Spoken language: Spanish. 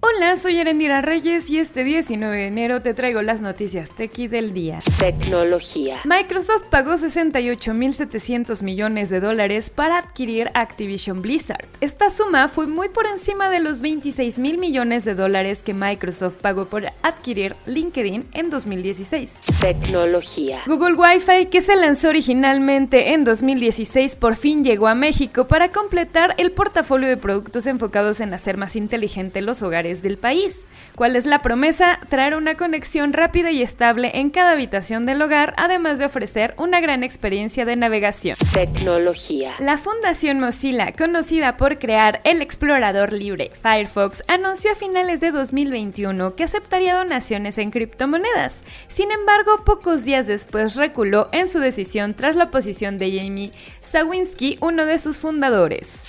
Hola, soy Erendira Reyes y este 19 de enero te traigo las noticias tequi del día. Tecnología. Microsoft pagó 68.700 millones de dólares para adquirir Activision Blizzard. Esta suma fue muy por encima de los 26 mil millones de dólares que Microsoft pagó por adquirir LinkedIn en 2016. Tecnología. Google Wi-Fi, que se lanzó originalmente en 2016, por fin llegó a México para completar el portafolio de productos enfocados en hacer más inteligente los hogares del país. ¿Cuál es la promesa? Traer una conexión rápida y estable en cada habitación del hogar, además de ofrecer una gran experiencia de navegación. Tecnología. La Fundación Mozilla, conocida por crear el explorador libre Firefox, anunció a finales de 2021 que aceptaría donaciones en criptomonedas. Sin embargo, pocos días después reculó en su decisión tras la oposición de Jamie Sawinski, uno de sus fundadores.